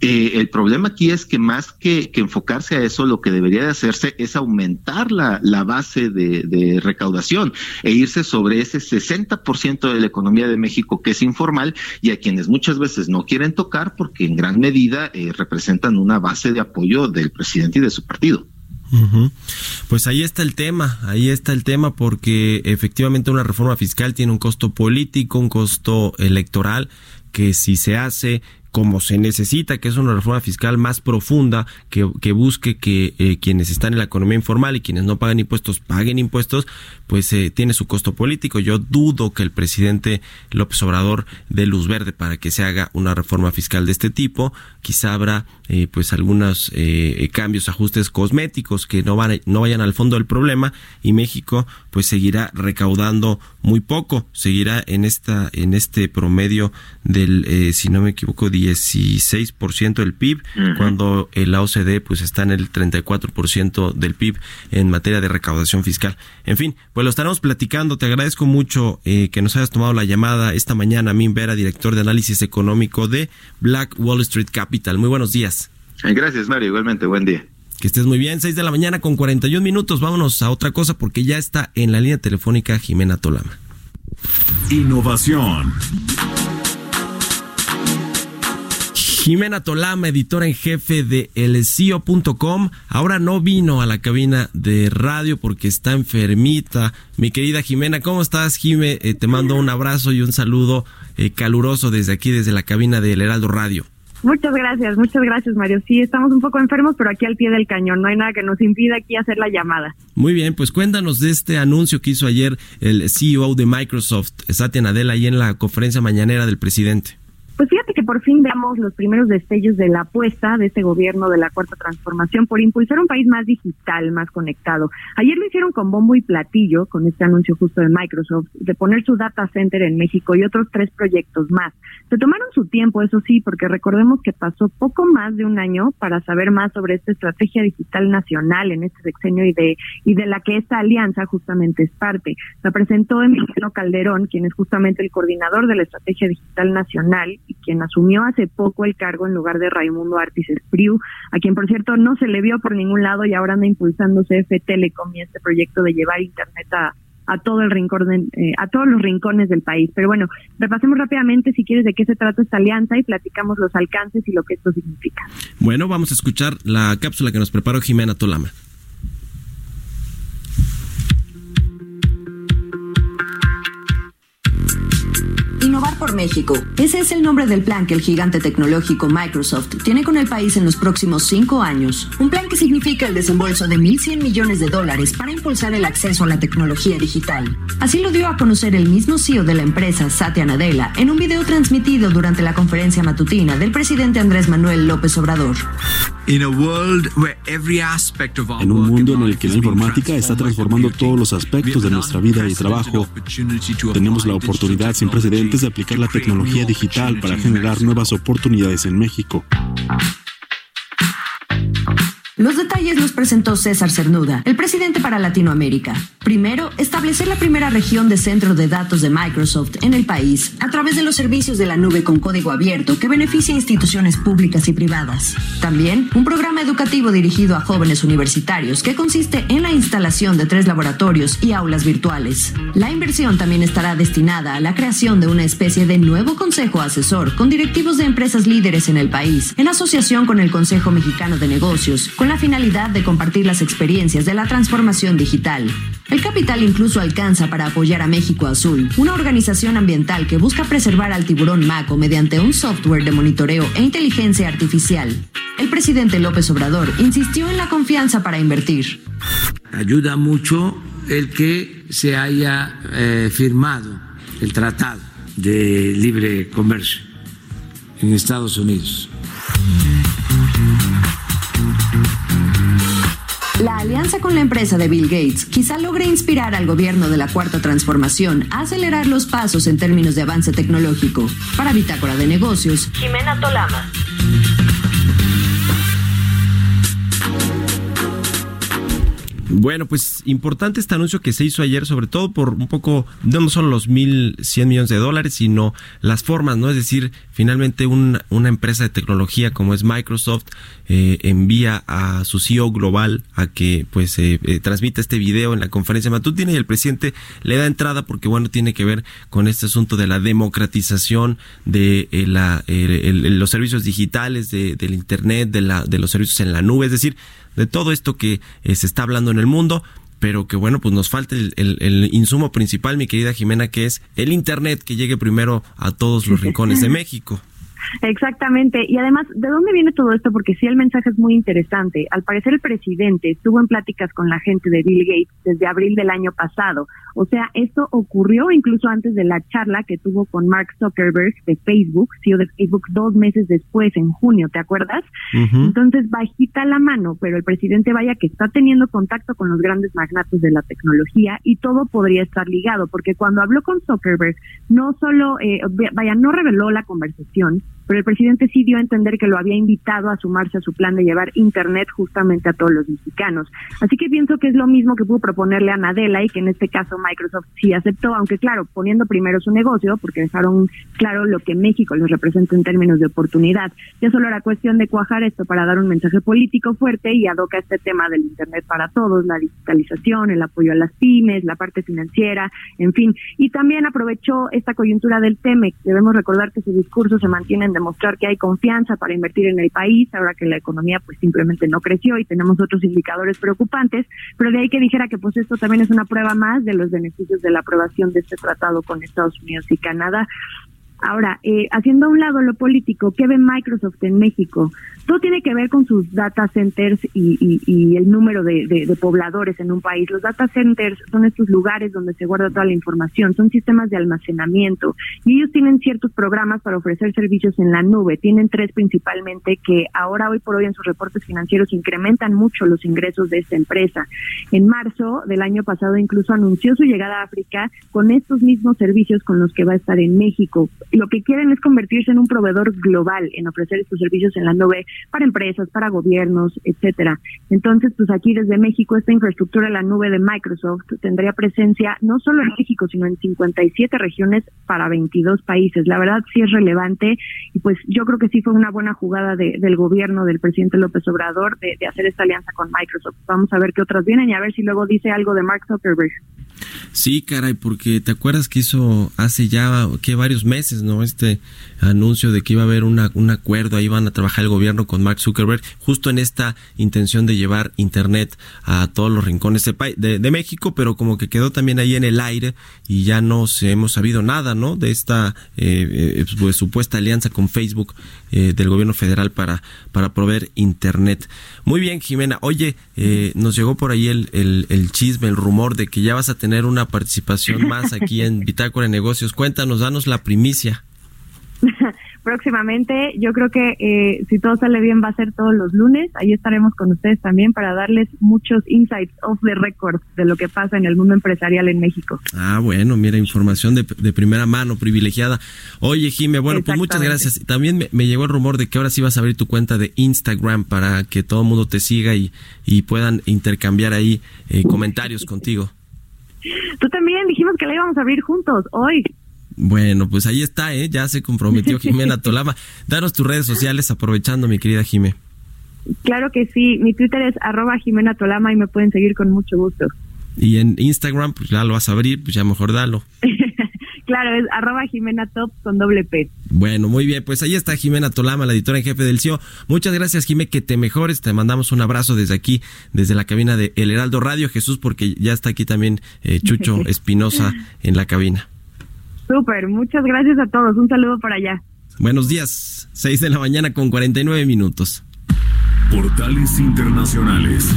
Eh, el problema aquí es que más que, enfocarse a eso, lo que debería de hacerse es aumentar la, base de, recaudación e irse sobre ese 60% de la economía de México que es informal y a quienes muchas veces no quieren tocar porque en gran medida eh, representan una base de apoyo del presidente y de su partido. Pues ahí está el tema, ahí está el tema porque efectivamente una reforma fiscal tiene un costo político, un costo electoral que si se hace como se necesita, que es una reforma fiscal más profunda, que, busque que eh, quienes están en la economía informal y quienes no pagan impuestos paguen impuestos, pues eh, tiene su costo político. Yo dudo que el presidente López Obrador dé luz verde para que se haga una reforma fiscal de este tipo. Quizá habrá eh, pues algunos cambios, ajustes cosméticos que no, van, no vayan al fondo del problema y México pues seguirá recaudando muy poco, seguirá en esta en este promedio del, si no me equivoco, 16% del PIB, cuando el OCDE pues está en el 34% del PIB en materia de recaudación fiscal. En fin, pues lo estaremos platicando. Te agradezco mucho eh, que nos hayas tomado la llamada esta mañana, Min Vera, director de análisis económico de Black Wall Street Capital. Muy buenos días. Gracias, Mario. Igualmente, buen día. Que estés muy bien, 6 de la mañana con 41 minutos. Vámonos a otra cosa porque ya está en la línea telefónica Jimena Tolama. Innovación. Jimena Tolama, editora en jefe de elcio.com, ahora no vino a la cabina de radio porque está enfermita. Mi querida Jimena, ¿cómo estás, Jime? Eh, te mando un abrazo y un saludo eh, caluroso desde aquí, desde la cabina del Heraldo Radio. Muchas gracias, muchas gracias, Mario. Sí, estamos un poco enfermos, pero aquí al pie del cañón. No hay nada que nos impida aquí hacer la llamada. Muy bien, pues cuéntanos de este anuncio que hizo ayer el CEO de Microsoft, Satya Nadella, ahí en la conferencia mañanera del presidente. Pues fíjate que por fin veamos los primeros destellos de la apuesta de este gobierno de la Cuarta Transformación por impulsar un país más digital, más conectado. Ayer lo hicieron con bombo y platillo, con este anuncio justo de Microsoft, de poner su data center en México y otros tres proyectos más. Se tomaron su tiempo, eso sí, porque recordemos que pasó poco más de un año para saber más sobre esta estrategia digital nacional en este sexenio y de, y de la que esta alianza justamente es parte. La presentó Emiliano Calderón, quien es justamente el coordinador de la estrategia digital nacional quien asumió hace poco el cargo en lugar de Raimundo Artis Espriu, a quien por cierto no se le vio por ningún lado y ahora anda impulsando CF Telecom y este proyecto de llevar internet a, a todo el rincón eh, a todos los rincones del país. Pero bueno, repasemos rápidamente si quieres de qué se trata esta alianza y platicamos los alcances y lo que esto significa. Bueno, vamos a escuchar la cápsula que nos preparó Jimena Tolama. Por México. Ese es el nombre del plan que el gigante tecnológico Microsoft tiene con el país en los próximos cinco años. Un plan que significa el desembolso de 1.100 millones de dólares para impulsar el acceso a la tecnología digital. Así lo dio a conocer el mismo CEO de la empresa, Satya Nadella, en un video transmitido durante la conferencia matutina del presidente Andrés Manuel López Obrador. En un mundo en el que la informática está transformando todos los aspectos de nuestra vida y trabajo, tenemos la oportunidad sin precedentes de aplicar la tecnología digital para generar nuevas oportunidades en México. Los detalles los presentó César Cernuda, el presidente para Latinoamérica. Primero, establecer la primera región de centro de datos de Microsoft en el país a través de los servicios de la nube con código abierto que beneficia a instituciones públicas y privadas. También, un programa educativo dirigido a jóvenes universitarios que consiste en la instalación de tres laboratorios y aulas virtuales. La inversión también estará destinada a la creación de una especie de nuevo consejo asesor con directivos de empresas líderes en el país, en asociación con el Consejo Mexicano de Negocios, la finalidad de compartir las experiencias de la transformación digital. El capital incluso alcanza para apoyar a México Azul, una organización ambiental que busca preservar al tiburón maco mediante un software de monitoreo e inteligencia artificial. El presidente López Obrador insistió en la confianza para invertir. Ayuda mucho el que se haya eh, firmado el Tratado de Libre Comercio en Estados Unidos. La alianza con la empresa de Bill Gates quizá logre inspirar al gobierno de la Cuarta Transformación a acelerar los pasos en términos de avance tecnológico. Para Bitácora de Negocios, Jimena Tolama. Bueno, pues importante este anuncio que se hizo ayer, sobre todo por un poco, no solo los 1.100 millones de dólares, sino las formas, ¿no? Es decir, finalmente una empresa de tecnología como es Microsoft eh, envía a su CEO global a que pues eh, eh, transmita este video en la conferencia matutina y el presidente le da entrada porque, bueno, tiene que ver con este asunto de la democratización de la, los servicios digitales, de, del Internet, de, la, de los servicios en la nube, es decir, de todo esto que eh, se está hablando en el mundo pero que bueno, pues nos falta el, el, insumo principal, mi querida Jimena, que es el Internet que llegue primero a todos los rincones de México. Exactamente. Y además, ¿de dónde viene todo esto? Porque sí, el mensaje es muy interesante. Al parecer, el presidente estuvo en pláticas con la gente de Bill Gates desde abril del año pasado. O sea, esto ocurrió incluso antes de la charla que tuvo con Mark Zuckerberg de Facebook, CEO de Facebook, dos meses después, en junio, ¿te acuerdas? Entonces, bajita la mano, pero el presidente vaya que está teniendo contacto con los grandes magnates de la tecnología y todo podría estar ligado, porque cuando habló con Zuckerberg, no solo, eh, vaya, no reveló la conversación, pero el presidente sí dio a entender que lo había invitado a sumarse a su plan de llevar Internet justamente a todos los mexicanos. Así que pienso que es lo mismo que pudo proponerle a Nadella y que en este caso Microsoft sí aceptó, aunque claro, poniendo primero su negocio, porque dejaron claro lo que México les representa en términos de oportunidad. Ya solo era cuestión de cuajar esto para dar un mensaje político fuerte y adoca este tema del Internet para todos, la digitalización, el apoyo a las pymes, la parte financiera, en fin. Y también aprovechó esta coyuntura del TEMEC. Debemos recordar que su discurso se mantiene en demostrar que hay confianza para invertir en el país, ahora que la economía pues simplemente no creció y tenemos otros indicadores preocupantes, pero de ahí que dijera que pues esto también es una prueba más de los beneficios de la aprobación de este tratado con Estados Unidos y Canadá. Ahora, eh, haciendo a un lado lo político, ¿qué ve Microsoft en México? Todo tiene que ver con sus data centers y, el número de, pobladores en un país. Los data centers son estos lugares donde se guarda toda la información, son sistemas de almacenamiento y ellos tienen ciertos programas para ofrecer servicios en la nube. Tienen tres principalmente que ahora, hoy por hoy, en sus reportes financieros incrementan mucho los ingresos de esta empresa. En marzo del año pasado incluso anunció su llegada a África con estos mismos servicios con los que va a estar en México lo que quieren es convertirse en un proveedor global en ofrecer estos servicios en la nube para empresas, para gobiernos, etcétera. Entonces, pues aquí desde México esta infraestructura en la nube de Microsoft tendría presencia no solo en México, sino en 57 regiones para 22 países. La verdad sí es relevante y pues yo creo que sí fue una buena jugada del gobierno del presidente López Obrador de, de hacer esta alianza con Microsoft. Vamos a ver qué otras vienen y a ver si luego dice algo de Mark Zuckerberg. Sí, caray, porque te acuerdas que hizo hace ya que varios meses, ¿no? Este anuncio de que iba a haber una, un acuerdo, ahí van a trabajar el gobierno con Mark Zuckerberg, justo en esta intención de llevar Internet a todos los rincones de, México, pero como que quedó también ahí en el aire y ya no se hemos sabido nada, ¿no? De esta eh, eh, pues, supuesta alianza con Facebook eh, del gobierno federal para, para proveer Internet. Muy bien, Jimena. Oye, nos llegó por ahí el, el, el chisme, el rumor de que ya vas a tener una participación más aquí en Bitácora de Negocios. Cuéntanos, danos la primicia. próximamente. Yo creo que eh, si todo sale bien va a ser todos los lunes. Ahí estaremos con ustedes también para darles muchos insights off the record de lo que pasa en el mundo empresarial en México. Ah, bueno, mira, información de, primera mano, privilegiada. Oye, Jime, bueno, pues muchas gracias. También me, llegó el rumor de que ahora sí vas a abrir tu cuenta de Instagram para que todo el mundo te siga y, y puedan intercambiar ahí eh, comentarios contigo. Tú también dijimos que la íbamos a abrir juntos hoy. Bueno, pues ahí está, ¿eh? ya se comprometió Jimena Tolama. Danos tus redes sociales aprovechando, mi querida Jime. Claro que sí, mi Twitter es arroba Jimena Tolama y me pueden seguir con mucho gusto. Y en Instagram, pues ya lo vas a abrir, pues ya mejor dalo. claro, es arroba Jimena Top con doble P. Bueno, muy bien, pues ahí está Jimena Tolama, la editora en jefe del CIO. Muchas gracias, Jime, que te mejores. Te mandamos un abrazo desde aquí, desde la cabina de El Heraldo Radio, Jesús, porque ya está aquí también eh, Chucho Espinosa en la cabina. Súper, muchas gracias a todos. Un saludo para allá. Buenos días, 6 de la mañana con 49 minutos. Portales Internacionales.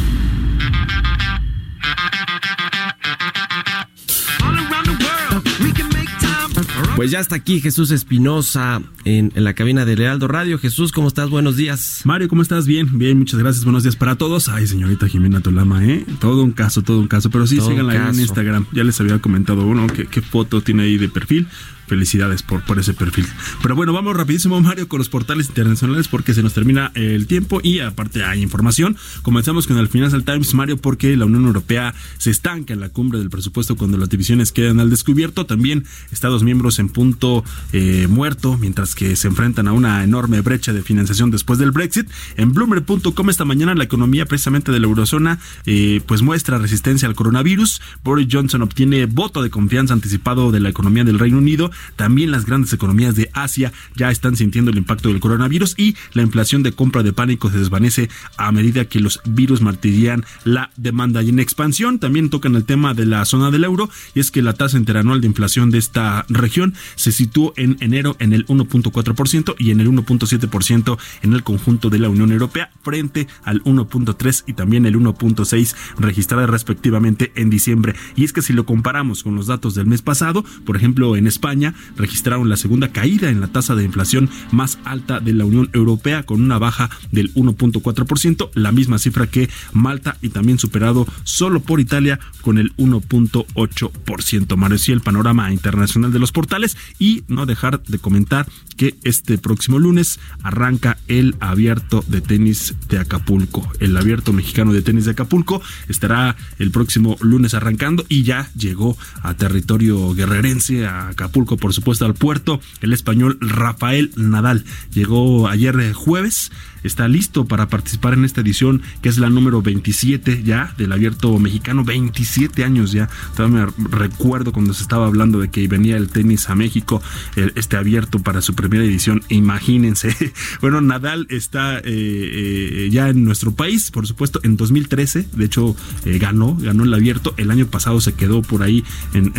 Pues ya está aquí Jesús Espinosa en, la cabina de Lealdo Radio. Jesús, ¿cómo estás? Buenos días. Mario, ¿cómo estás? Bien, bien, muchas gracias. Buenos días para todos. Ay, señorita Jimena Tolama, ¿eh? Todo un caso, todo un caso. Pero sí, síganla en Instagram. Ya les había comentado uno, qué foto tiene ahí de perfil felicidades por, ese perfil. Pero bueno, vamos rapidísimo, Mario, con los portales internacionales porque se nos termina el tiempo y aparte hay información. Comenzamos con el Financial Times, Mario, porque la Unión Europea se estanca en la cumbre del presupuesto cuando las divisiones quedan al descubierto. También Estados miembros en punto eh, muerto, mientras que se enfrentan a una enorme brecha de financiación después del Brexit. En Bloomberg.com esta mañana la economía precisamente de la eurozona eh, pues muestra resistencia al coronavirus. Boris Johnson obtiene voto de confianza anticipado de la economía del Reino Unido también las grandes economías de Asia ya están sintiendo el impacto del coronavirus y la inflación de compra de pánico se desvanece a medida que los virus martirían la demanda. Y en expansión también tocan el tema de la zona del euro y es que la tasa interanual de inflación de esta región se situó en enero en el 1.4% y en el 1.7% en el conjunto de la Unión Europea frente al 1.3 y también el 1.6 registradas respectivamente en diciembre. Y es que si lo comparamos con los datos del mes pasado, por ejemplo en España, registraron la segunda caída en la tasa de inflación más alta de la Unión Europea con una baja del 1.4%, la misma cifra que Malta y también superado solo por Italia con el 1.8%. Mareció el panorama internacional de los portales y no dejar de comentar que este próximo lunes arranca el abierto de tenis de Acapulco. El abierto mexicano de tenis de Acapulco estará el próximo lunes arrancando y ya llegó a territorio guerrerense, a Acapulco por supuesto, al puerto. El español Rafael Nadal llegó ayer eh, jueves está listo para participar en esta edición que es la número 27 ya del abierto mexicano, 27 años ya. Todavía me recuerdo cuando se estaba hablando de que venía el tenis a México, este abierto para su primera edición, imagínense. Bueno, Nadal está eh, eh, ya en nuestro país, por supuesto, en 2013, de hecho eh, ganó, ganó el abierto, el año pasado se quedó por ahí en,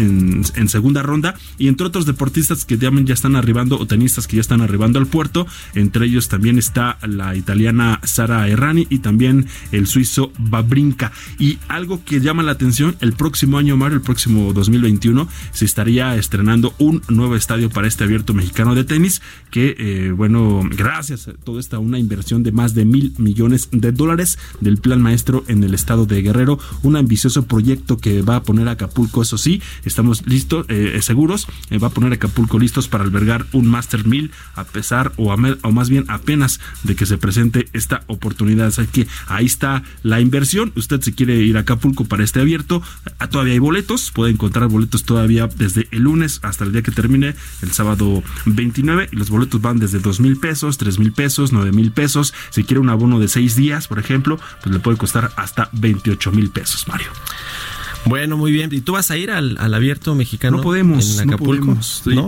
en, segunda ronda. Y entre otros deportistas que ya, ya están arribando o tenistas que ya están arribando al puerto, entre ellos también está la italiana Sara Errani y también el suizo Babrinka. Y algo que llama la atención, el próximo año, Mario, el próximo 2021, se estaría estrenando un nuevo estadio para este abierto mexicano de tenis, que, eh, bueno, gracias a toda esta una inversión de más de mil millones de dólares del plan maestro en el estado de Guerrero, un ambicioso proyecto que va a poner a Acapulco, eso sí, estamos listos, eh, seguros, eh, va a poner a Acapulco listos para albergar un Master Mill, a pesar o, o más bien apenas de que se presente esta oportunidad. Así que ahí está la inversión. Usted si quiere ir a Acapulco para este abierto, ah, todavía hay boletos. Puede encontrar boletos todavía desde el lunes hasta el día que termine, el sábado 29. Y los boletos van desde dos mil pesos, tres mil pesos, nueve mil pesos. Si quiere un abono de seis días, por ejemplo, pues le puede costar hasta 28 mil pesos, Mario. Bueno, muy bien. ¿Y tú vas a ir al, abierto mexicano? No podemos. En Acapulco.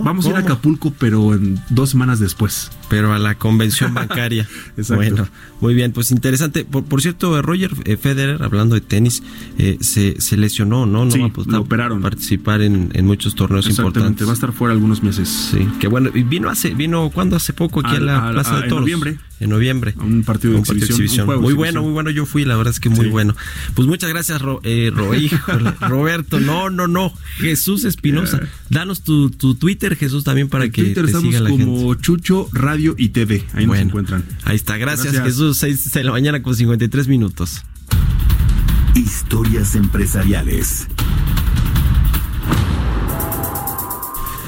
Vamos a ir a Acapulco, pero en dos semanas después. Pero a la convención bancaria. Exacto. Bueno, muy bien. Pues interesante. Por, cierto, Roger eh, Federer, hablando de tenis, eh, se, se, lesionó, ¿no? No sí, va a operaron. participar en, muchos torneos importantes. Va a estar fuera algunos meses. Sí. Que bueno. Y vino hace, vino cuando hace poco aquí a la Plaza de Toros. En noviembre. En noviembre. Un partido de exhibición. muy bueno, muy bueno. Yo fui, la verdad es que muy bueno. Pues muchas gracias, eh, Roberto. No, no, no. Jesús Espinosa. Danos tu, Twitter, Jesús, también para que Twitter te siga la como Chucho Radio y TV. Ahí nos encuentran. Ahí está. Gracias, Jesús. 6 de la mañana con 53 minutos. Historias empresariales.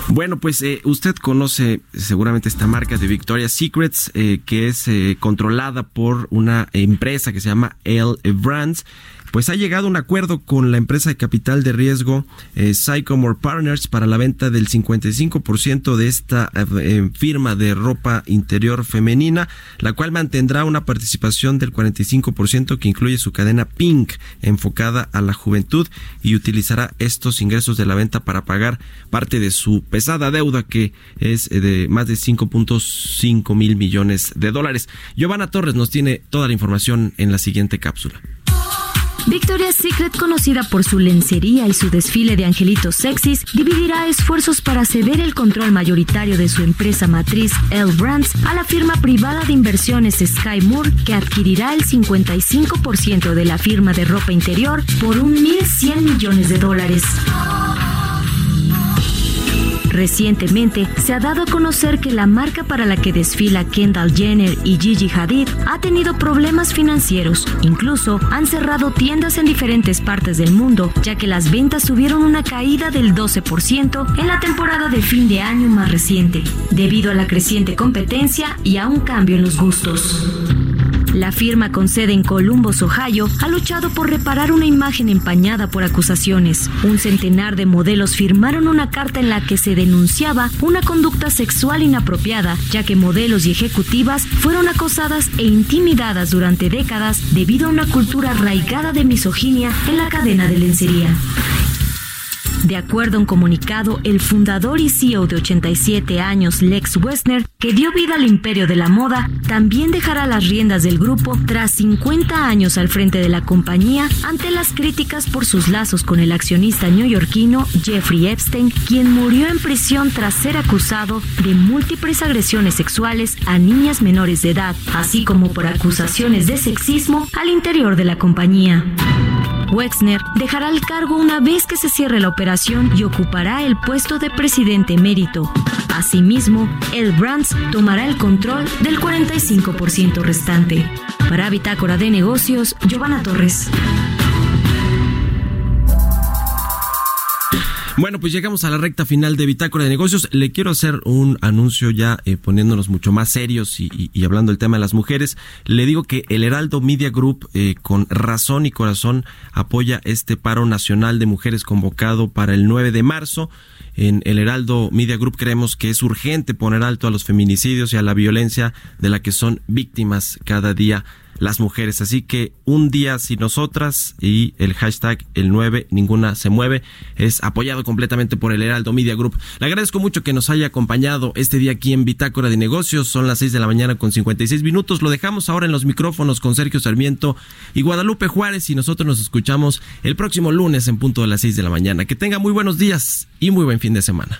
Bueno, pues eh, usted conoce seguramente esta marca de Victoria's Secrets, eh, que es eh, controlada por una empresa que se llama L Brands pues ha llegado un acuerdo con la empresa de capital de riesgo eh, Partners para la venta del 55% de esta eh, eh, firma de ropa interior femenina, la cual mantendrá una participación del 45% que incluye su cadena Pink enfocada a la juventud y utilizará estos ingresos de la venta para pagar parte de su pesada deuda que es de más de 5.5 mil millones de dólares. Giovanna Torres nos tiene toda la información en la siguiente cápsula. Victoria's Secret, conocida por su lencería y su desfile de angelitos sexys, dividirá esfuerzos para ceder el control mayoritario de su empresa matriz L Brands a la firma privada de inversiones Sky Moore, que adquirirá el 55% de la firma de ropa interior por un 1.100 millones de dólares. Recientemente se ha dado a conocer que la marca para la que desfila Kendall Jenner y Gigi Hadid ha tenido problemas financieros. Incluso han cerrado tiendas en diferentes partes del mundo, ya que las ventas tuvieron una caída del 12% en la temporada de fin de año más reciente, debido a la creciente competencia y a un cambio en los gustos. La firma con sede en Columbus, Ohio, ha luchado por reparar una imagen empañada por acusaciones. Un centenar de modelos firmaron una carta en la que se denunciaba una conducta sexual inapropiada, ya que modelos y ejecutivas fueron acosadas e intimidadas durante décadas debido a una cultura arraigada de misoginia en la cadena de lencería. De acuerdo a un comunicado, el fundador y CEO de 87 años, Lex Wessner, que dio vida al imperio de la moda, también dejará las riendas del grupo tras 50 años al frente de la compañía ante las críticas por sus lazos con el accionista neoyorquino Jeffrey Epstein, quien murió en prisión tras ser acusado de múltiples agresiones sexuales a niñas menores de edad, así como por acusaciones de sexismo al interior de la compañía. Wexner dejará el cargo una vez que se cierre la operación y ocupará el puesto de presidente emérito. Asimismo, el Brands tomará el control del 45% restante. Para Bitácora de Negocios, Giovanna Torres. Bueno, pues llegamos a la recta final de Bitácora de Negocios. Le quiero hacer un anuncio ya eh, poniéndonos mucho más serios y, hablando del tema de las mujeres. Le digo que el Heraldo Media Group, eh, con razón y corazón, apoya este paro nacional de mujeres convocado para el 9 de marzo. En el Heraldo Media Group creemos que es urgente poner alto a los feminicidios y a la violencia de la que son víctimas cada día las mujeres. Así que un día sin nosotras y el hashtag el 9 ninguna se mueve es apoyado completamente por el Heraldo Media Group. Le agradezco mucho que nos haya acompañado este día aquí en Bitácora de Negocios. Son las 6 de la mañana con 56 minutos. Lo dejamos ahora en los micrófonos con Sergio Sarmiento y Guadalupe Juárez y nosotros nos escuchamos el próximo lunes en punto de las 6 de la mañana. Que tenga muy buenos días y muy buen fin de semana.